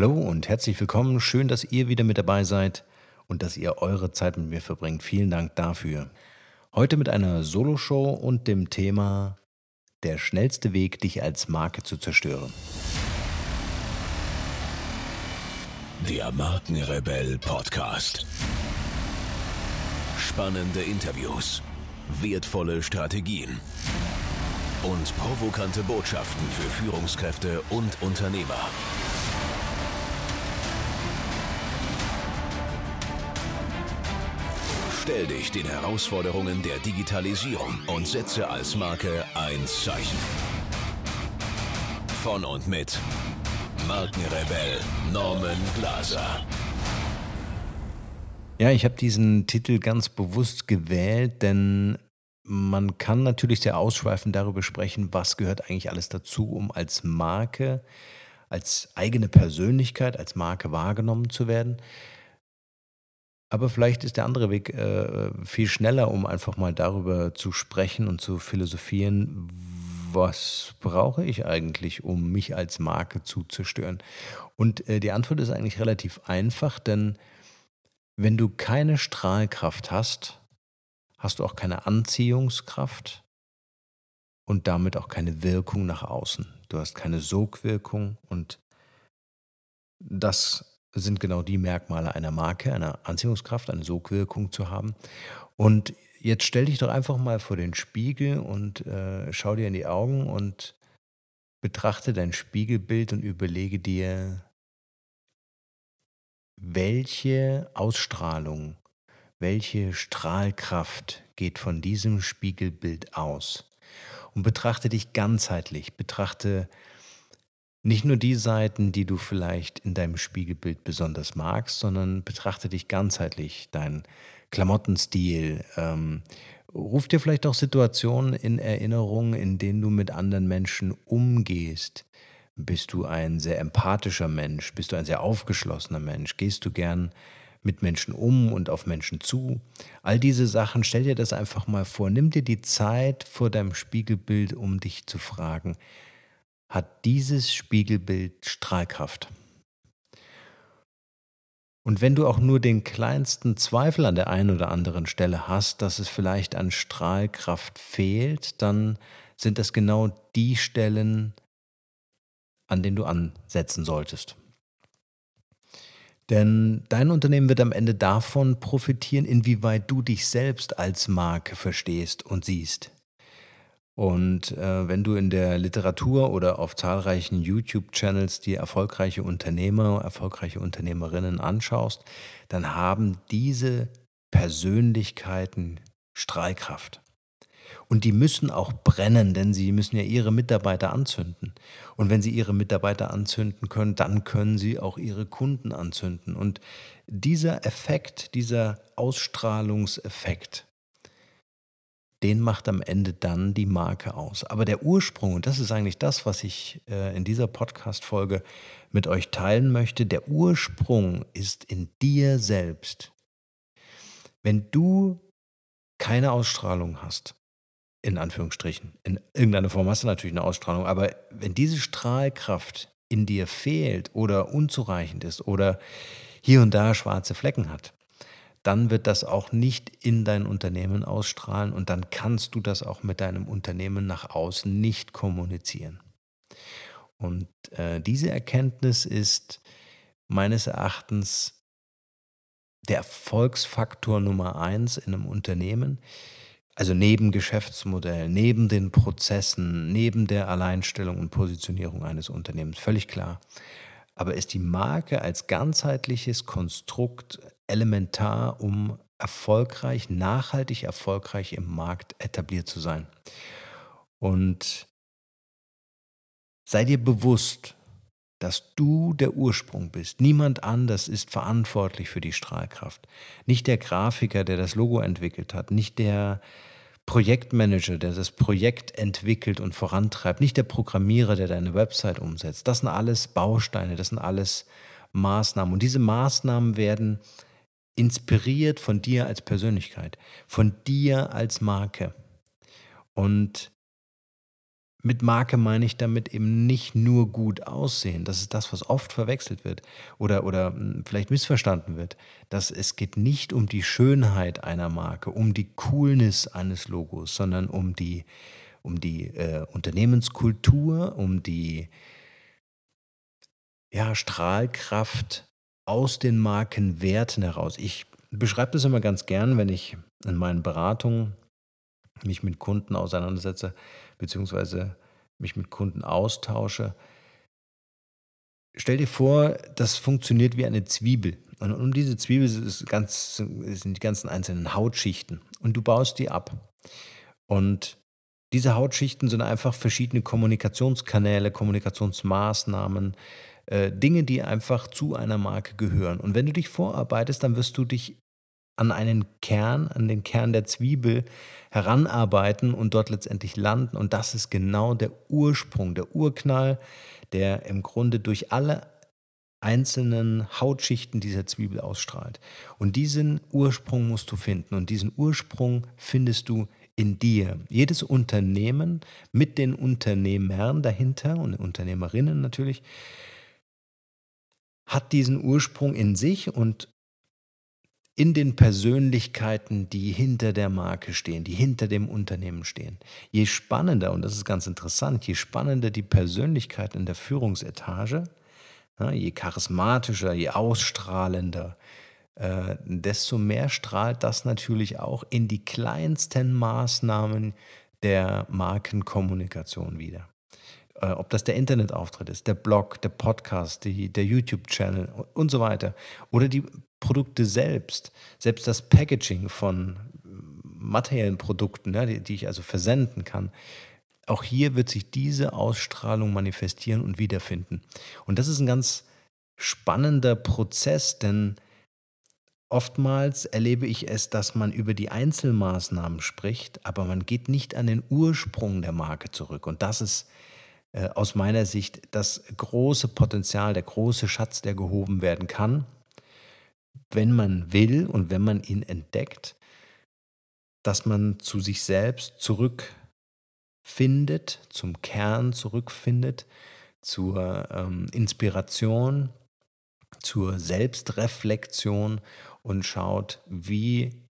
Hallo und herzlich willkommen. Schön, dass ihr wieder mit dabei seid und dass ihr eure Zeit mit mir verbringt. Vielen Dank dafür. Heute mit einer Soloshow und dem Thema Der schnellste Weg, dich als Marke zu zerstören. Der Markenrebell Podcast. Spannende Interviews, wertvolle Strategien und provokante Botschaften für Führungskräfte und Unternehmer. Stell dich den Herausforderungen der Digitalisierung und setze als Marke ein Zeichen. Von und mit Markenrebell Norman Glaser. Ja, ich habe diesen Titel ganz bewusst gewählt, denn man kann natürlich sehr ausschweifend darüber sprechen, was gehört eigentlich alles dazu, um als Marke, als eigene Persönlichkeit, als Marke wahrgenommen zu werden. Aber vielleicht ist der andere Weg äh, viel schneller, um einfach mal darüber zu sprechen und zu philosophieren, was brauche ich eigentlich, um mich als Marke zu zerstören? Und äh, die Antwort ist eigentlich relativ einfach, denn wenn du keine Strahlkraft hast, hast du auch keine Anziehungskraft und damit auch keine Wirkung nach außen. Du hast keine Sogwirkung und das sind genau die Merkmale einer Marke, einer Anziehungskraft, eine Sogwirkung zu haben. Und jetzt stell dich doch einfach mal vor den Spiegel und äh, schau dir in die Augen und betrachte dein Spiegelbild und überlege dir, welche Ausstrahlung, welche Strahlkraft geht von diesem Spiegelbild aus. Und betrachte dich ganzheitlich, betrachte nicht nur die Seiten, die du vielleicht in deinem Spiegelbild besonders magst, sondern betrachte dich ganzheitlich, deinen Klamottenstil. Ähm, ruf dir vielleicht auch Situationen in Erinnerung, in denen du mit anderen Menschen umgehst. Bist du ein sehr empathischer Mensch? Bist du ein sehr aufgeschlossener Mensch? Gehst du gern mit Menschen um und auf Menschen zu? All diese Sachen, stell dir das einfach mal vor. Nimm dir die Zeit vor deinem Spiegelbild, um dich zu fragen, hat dieses Spiegelbild Strahlkraft. Und wenn du auch nur den kleinsten Zweifel an der einen oder anderen Stelle hast, dass es vielleicht an Strahlkraft fehlt, dann sind das genau die Stellen, an denen du ansetzen solltest. Denn dein Unternehmen wird am Ende davon profitieren, inwieweit du dich selbst als Marke verstehst und siehst. Und äh, wenn du in der Literatur oder auf zahlreichen YouTube-Channels die erfolgreiche Unternehmer, erfolgreiche Unternehmerinnen anschaust, dann haben diese Persönlichkeiten Strahlkraft. Und die müssen auch brennen, denn sie müssen ja ihre Mitarbeiter anzünden. Und wenn sie ihre Mitarbeiter anzünden können, dann können sie auch ihre Kunden anzünden. Und dieser Effekt, dieser Ausstrahlungseffekt, den macht am Ende dann die Marke aus. Aber der Ursprung, und das ist eigentlich das, was ich äh, in dieser Podcast-Folge mit euch teilen möchte, der Ursprung ist in dir selbst. Wenn du keine Ausstrahlung hast, in Anführungsstrichen, in irgendeiner Form hast du natürlich eine Ausstrahlung, aber wenn diese Strahlkraft in dir fehlt oder unzureichend ist oder hier und da schwarze Flecken hat, dann wird das auch nicht in dein Unternehmen ausstrahlen und dann kannst du das auch mit deinem Unternehmen nach außen nicht kommunizieren. Und äh, diese Erkenntnis ist meines Erachtens der Erfolgsfaktor Nummer eins in einem Unternehmen. Also neben Geschäftsmodell, neben den Prozessen, neben der Alleinstellung und Positionierung eines Unternehmens, völlig klar. Aber ist die Marke als ganzheitliches Konstrukt elementar, um erfolgreich, nachhaltig erfolgreich im Markt etabliert zu sein. Und sei dir bewusst, dass du der Ursprung bist. Niemand anders ist verantwortlich für die Strahlkraft. Nicht der Grafiker, der das Logo entwickelt hat, nicht der Projektmanager, der das Projekt entwickelt und vorantreibt, nicht der Programmierer, der deine Website umsetzt. Das sind alles Bausteine, das sind alles Maßnahmen. Und diese Maßnahmen werden inspiriert von dir als Persönlichkeit, von dir als Marke. Und mit Marke meine ich damit eben nicht nur gut aussehen. Das ist das, was oft verwechselt wird oder, oder hm, vielleicht missverstanden wird. Dass es geht nicht um die Schönheit einer Marke, um die Coolness eines Logos, sondern um die, um die äh, Unternehmenskultur, um die ja, Strahlkraft aus den Markenwerten heraus. Ich beschreibe das immer ganz gern, wenn ich in meinen Beratungen mich mit Kunden auseinandersetze, beziehungsweise mich mit Kunden austausche. Stell dir vor, das funktioniert wie eine Zwiebel. Und um diese Zwiebel ganz, sind die ganzen einzelnen Hautschichten. Und du baust die ab. Und diese Hautschichten sind einfach verschiedene Kommunikationskanäle, Kommunikationsmaßnahmen, äh, Dinge, die einfach zu einer Marke gehören. Und wenn du dich vorarbeitest, dann wirst du dich an einen Kern, an den Kern der Zwiebel heranarbeiten und dort letztendlich landen. Und das ist genau der Ursprung, der Urknall, der im Grunde durch alle einzelnen Hautschichten dieser Zwiebel ausstrahlt. Und diesen Ursprung musst du finden. Und diesen Ursprung findest du in dir. Jedes Unternehmen mit den Unternehmern dahinter und Unternehmerinnen natürlich hat diesen Ursprung in sich und in den Persönlichkeiten, die hinter der Marke stehen, die hinter dem Unternehmen stehen. Je spannender, und das ist ganz interessant, je spannender die Persönlichkeit in der Führungsetage, ja, je charismatischer, je ausstrahlender, äh, desto mehr strahlt das natürlich auch in die kleinsten Maßnahmen der Markenkommunikation wieder. Äh, ob das der Internetauftritt ist, der Blog, der Podcast, die, der YouTube-Channel und so weiter. Oder die Produkte selbst, selbst das Packaging von materiellen Produkten, ja, die, die ich also versenden kann. Auch hier wird sich diese Ausstrahlung manifestieren und wiederfinden. Und das ist ein ganz spannender Prozess, denn oftmals erlebe ich es, dass man über die Einzelmaßnahmen spricht, aber man geht nicht an den Ursprung der Marke zurück. Und das ist äh, aus meiner Sicht das große Potenzial, der große Schatz, der gehoben werden kann, wenn man will und wenn man ihn entdeckt, dass man zu sich selbst zurückfindet, zum Kern zurückfindet, zur ähm, Inspiration, zur Selbstreflexion und schaut, wie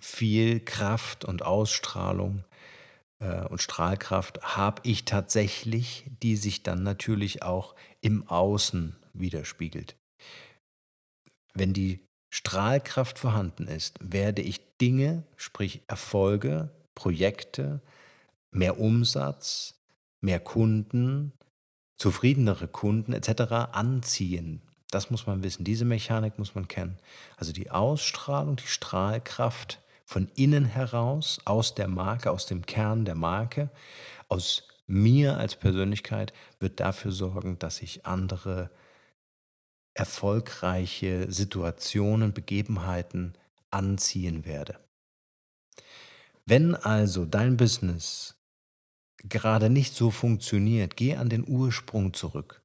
viel Kraft und Ausstrahlung äh, und Strahlkraft habe ich tatsächlich, die sich dann natürlich auch im Außen widerspiegelt. Wenn die Strahlkraft vorhanden ist, werde ich Dinge, sprich Erfolge, Projekte, mehr Umsatz, mehr Kunden, zufriedenere Kunden etc. anziehen. Das muss man wissen. Diese Mechanik muss man kennen. Also die Ausstrahlung, die Strahlkraft von innen heraus, aus der Marke, aus dem Kern der Marke, aus mir als Persönlichkeit, wird dafür sorgen, dass ich andere erfolgreiche Situationen, Begebenheiten anziehen werde. Wenn also dein Business gerade nicht so funktioniert, geh an den Ursprung zurück.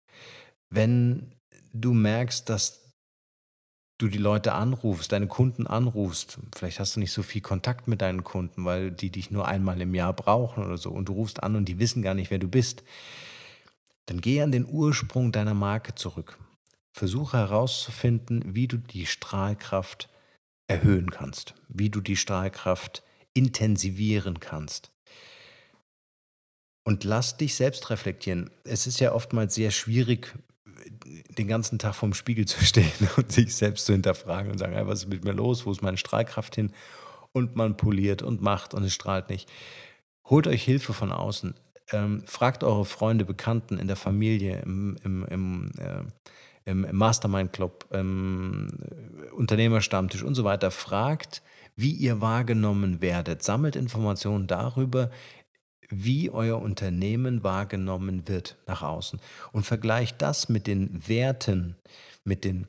Wenn du merkst, dass du die Leute anrufst, deine Kunden anrufst, vielleicht hast du nicht so viel Kontakt mit deinen Kunden, weil die dich nur einmal im Jahr brauchen oder so und du rufst an und die wissen gar nicht, wer du bist, dann geh an den Ursprung deiner Marke zurück. Versuche herauszufinden, wie du die Strahlkraft erhöhen kannst, wie du die Strahlkraft intensivieren kannst. Und lass dich selbst reflektieren. Es ist ja oftmals sehr schwierig, den ganzen Tag vorm Spiegel zu stehen und sich selbst zu hinterfragen und sagen, hey, was ist mit mir los, wo ist meine Strahlkraft hin? Und man poliert und macht und es strahlt nicht. Holt euch Hilfe von außen. Ähm, fragt eure Freunde, Bekannten in der Familie, im, im, im, äh, im Mastermind Club, im Unternehmerstammtisch und so weiter. Fragt, wie ihr wahrgenommen werdet. Sammelt Informationen darüber, wie euer Unternehmen wahrgenommen wird nach außen und vergleicht das mit den Werten, mit den,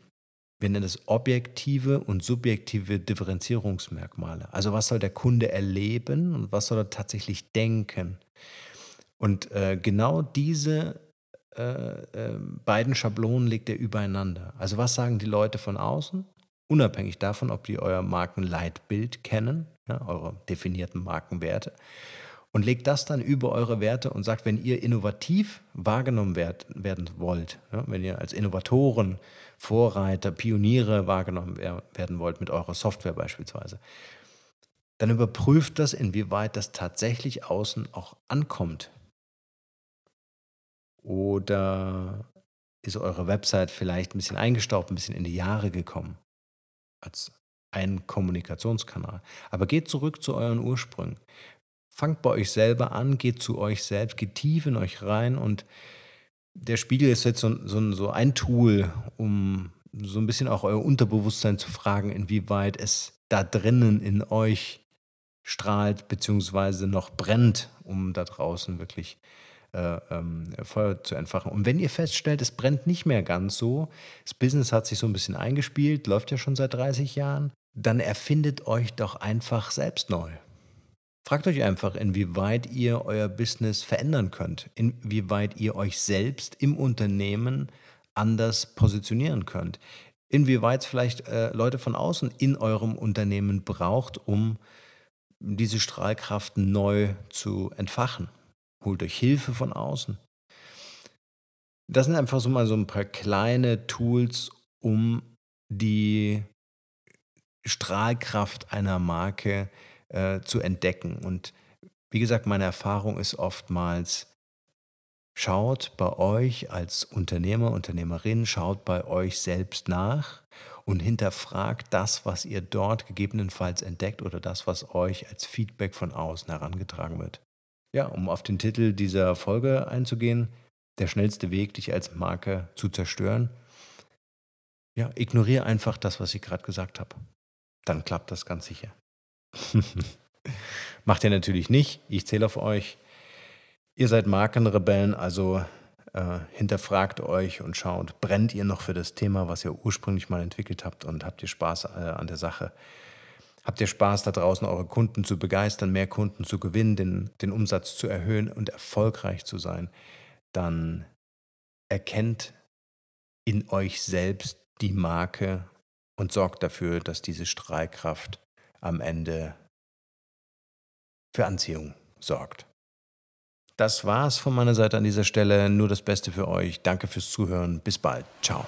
wir nennen es objektive und subjektive Differenzierungsmerkmale. Also was soll der Kunde erleben und was soll er tatsächlich denken? Und äh, genau diese äh, äh, beiden Schablonen legt er übereinander. Also was sagen die Leute von außen? Unabhängig davon, ob die euer Markenleitbild kennen, ja, eure definierten Markenwerte und legt das dann über eure Werte und sagt, wenn ihr innovativ wahrgenommen werd, werden wollt, ja, wenn ihr als Innovatoren, Vorreiter, Pioniere wahrgenommen werden wollt mit eurer Software beispielsweise, dann überprüft das, inwieweit das tatsächlich außen auch ankommt. Oder ist eure Website vielleicht ein bisschen eingestaubt, ein bisschen in die Jahre gekommen als ein Kommunikationskanal. Aber geht zurück zu euren Ursprüngen. Fangt bei euch selber an, geht zu euch selbst, geht tief in euch rein und der Spiegel ist jetzt so, so, so ein Tool, um so ein bisschen auch euer Unterbewusstsein zu fragen, inwieweit es da drinnen in euch strahlt, beziehungsweise noch brennt, um da draußen wirklich äh, ähm, Feuer zu entfachen. Und wenn ihr feststellt, es brennt nicht mehr ganz so, das Business hat sich so ein bisschen eingespielt, läuft ja schon seit 30 Jahren, dann erfindet euch doch einfach selbst neu. Fragt euch einfach, inwieweit ihr euer Business verändern könnt, inwieweit ihr euch selbst im Unternehmen anders positionieren könnt, inwieweit es vielleicht äh, Leute von außen in eurem Unternehmen braucht, um diese Strahlkraft neu zu entfachen. Holt euch Hilfe von außen. Das sind einfach so mal so ein paar kleine Tools, um die Strahlkraft einer Marke zu äh, zu entdecken. Und wie gesagt, meine Erfahrung ist oftmals, schaut bei euch als Unternehmer, Unternehmerin, schaut bei euch selbst nach und hinterfragt das, was ihr dort gegebenenfalls entdeckt oder das, was euch als Feedback von außen herangetragen wird. Ja, um auf den Titel dieser Folge einzugehen, der schnellste Weg, dich als Marke zu zerstören. Ja, ignoriere einfach das, was ich gerade gesagt habe. Dann klappt das ganz sicher. Macht ihr natürlich nicht. Ich zähle auf euch. Ihr seid Markenrebellen, also äh, hinterfragt euch und schaut, brennt ihr noch für das Thema, was ihr ursprünglich mal entwickelt habt und habt ihr Spaß äh, an der Sache? Habt ihr Spaß da draußen, eure Kunden zu begeistern, mehr Kunden zu gewinnen, den, den Umsatz zu erhöhen und erfolgreich zu sein? Dann erkennt in euch selbst die Marke und sorgt dafür, dass diese Strahlkraft am Ende für Anziehung sorgt. Das war's von meiner Seite an dieser Stelle. Nur das Beste für euch. Danke fürs Zuhören. Bis bald. Ciao.